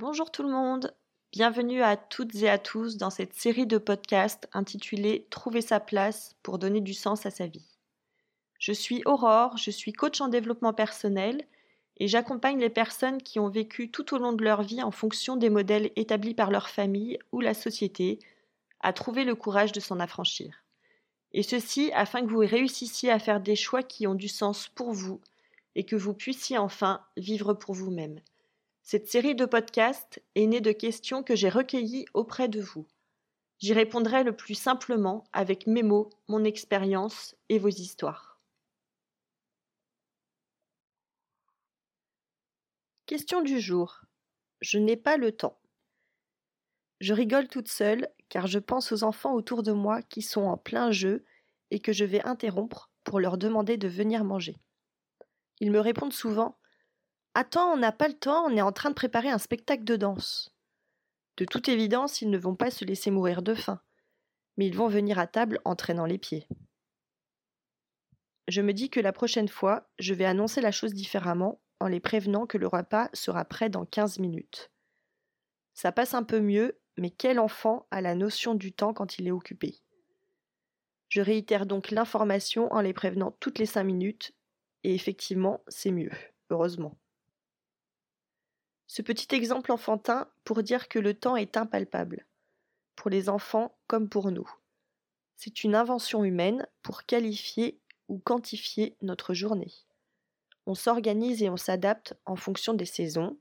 Bonjour tout le monde, bienvenue à toutes et à tous dans cette série de podcasts intitulée Trouver sa place pour donner du sens à sa vie. Je suis Aurore, je suis coach en développement personnel et j'accompagne les personnes qui ont vécu tout au long de leur vie en fonction des modèles établis par leur famille ou la société à trouver le courage de s'en affranchir. Et ceci afin que vous réussissiez à faire des choix qui ont du sens pour vous et que vous puissiez enfin vivre pour vous-même. Cette série de podcasts est née de questions que j'ai recueillies auprès de vous. J'y répondrai le plus simplement avec mes mots, mon expérience et vos histoires. Question du jour. Je n'ai pas le temps. Je rigole toute seule car je pense aux enfants autour de moi qui sont en plein jeu et que je vais interrompre pour leur demander de venir manger. Ils me répondent souvent Attends, on n'a pas le temps, on est en train de préparer un spectacle de danse. De toute évidence, ils ne vont pas se laisser mourir de faim, mais ils vont venir à table en traînant les pieds. Je me dis que la prochaine fois, je vais annoncer la chose différemment en les prévenant que le repas sera prêt dans 15 minutes. Ça passe un peu mieux, mais quel enfant a la notion du temps quand il est occupé? Je réitère donc l'information en les prévenant toutes les cinq minutes, et effectivement, c'est mieux, heureusement. Ce petit exemple enfantin pour dire que le temps est impalpable, pour les enfants comme pour nous. C'est une invention humaine pour qualifier ou quantifier notre journée. On s'organise et on s'adapte en fonction des saisons,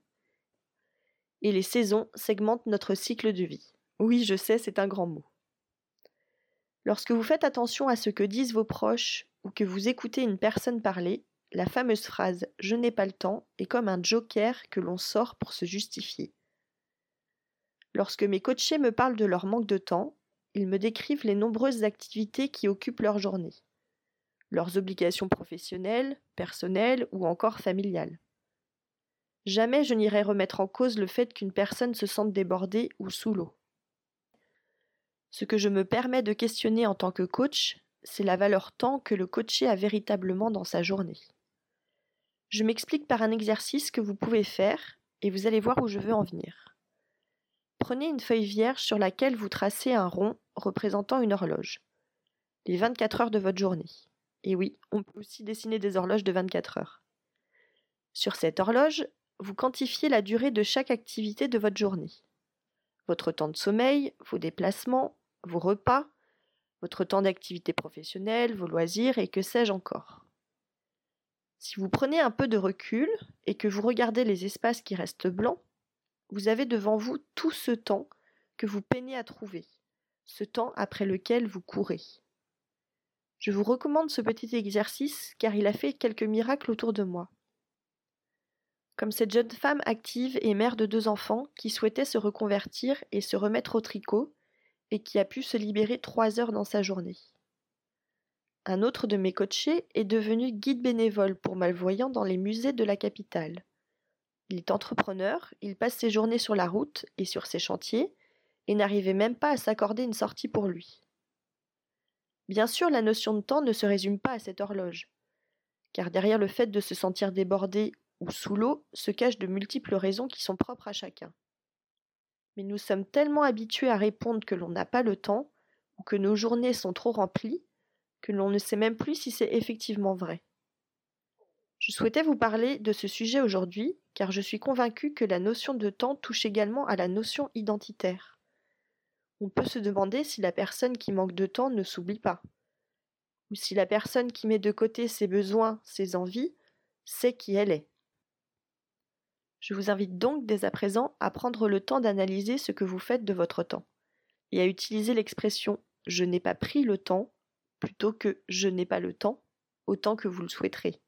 et les saisons segmentent notre cycle de vie. Oui, je sais, c'est un grand mot. Lorsque vous faites attention à ce que disent vos proches ou que vous écoutez une personne parler, la fameuse phrase Je n'ai pas le temps est comme un joker que l'on sort pour se justifier. Lorsque mes coachés me parlent de leur manque de temps, ils me décrivent les nombreuses activités qui occupent leur journée, leurs obligations professionnelles, personnelles ou encore familiales. Jamais je n'irai remettre en cause le fait qu'une personne se sente débordée ou sous l'eau. Ce que je me permets de questionner en tant que coach, c'est la valeur temps que le coaché a véritablement dans sa journée. Je m'explique par un exercice que vous pouvez faire et vous allez voir où je veux en venir. Prenez une feuille vierge sur laquelle vous tracez un rond représentant une horloge. Les 24 heures de votre journée. Et oui, on peut aussi dessiner des horloges de 24 heures. Sur cette horloge, vous quantifiez la durée de chaque activité de votre journée. Votre temps de sommeil, vos déplacements, vos repas, votre temps d'activité professionnelle, vos loisirs et que sais-je encore. Si vous prenez un peu de recul et que vous regardez les espaces qui restent blancs, vous avez devant vous tout ce temps que vous peinez à trouver, ce temps après lequel vous courez. Je vous recommande ce petit exercice car il a fait quelques miracles autour de moi. Comme cette jeune femme active et mère de deux enfants qui souhaitait se reconvertir et se remettre au tricot et qui a pu se libérer trois heures dans sa journée. Un autre de mes coachés est devenu guide bénévole pour malvoyants dans les musées de la capitale. Il est entrepreneur, il passe ses journées sur la route et sur ses chantiers, et n'arrivait même pas à s'accorder une sortie pour lui. Bien sûr, la notion de temps ne se résume pas à cette horloge, car derrière le fait de se sentir débordé ou sous l'eau se cachent de multiples raisons qui sont propres à chacun. Mais nous sommes tellement habitués à répondre que l'on n'a pas le temps, ou que nos journées sont trop remplies, que l'on ne sait même plus si c'est effectivement vrai. Je souhaitais vous parler de ce sujet aujourd'hui car je suis convaincue que la notion de temps touche également à la notion identitaire. On peut se demander si la personne qui manque de temps ne s'oublie pas, ou si la personne qui met de côté ses besoins, ses envies, sait qui elle est. Je vous invite donc dès à présent à prendre le temps d'analyser ce que vous faites de votre temps, et à utiliser l'expression je n'ai pas pris le temps plutôt que je n'ai pas le temps, autant que vous le souhaiterez.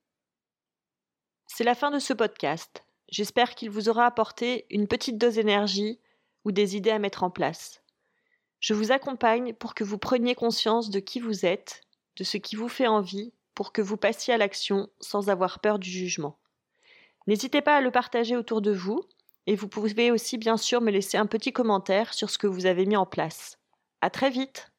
C'est la fin de ce podcast. J'espère qu'il vous aura apporté une petite dose d'énergie ou des idées à mettre en place. Je vous accompagne pour que vous preniez conscience de qui vous êtes, de ce qui vous fait envie, pour que vous passiez à l'action sans avoir peur du jugement. N'hésitez pas à le partager autour de vous, et vous pouvez aussi bien sûr me laisser un petit commentaire sur ce que vous avez mis en place. À très vite!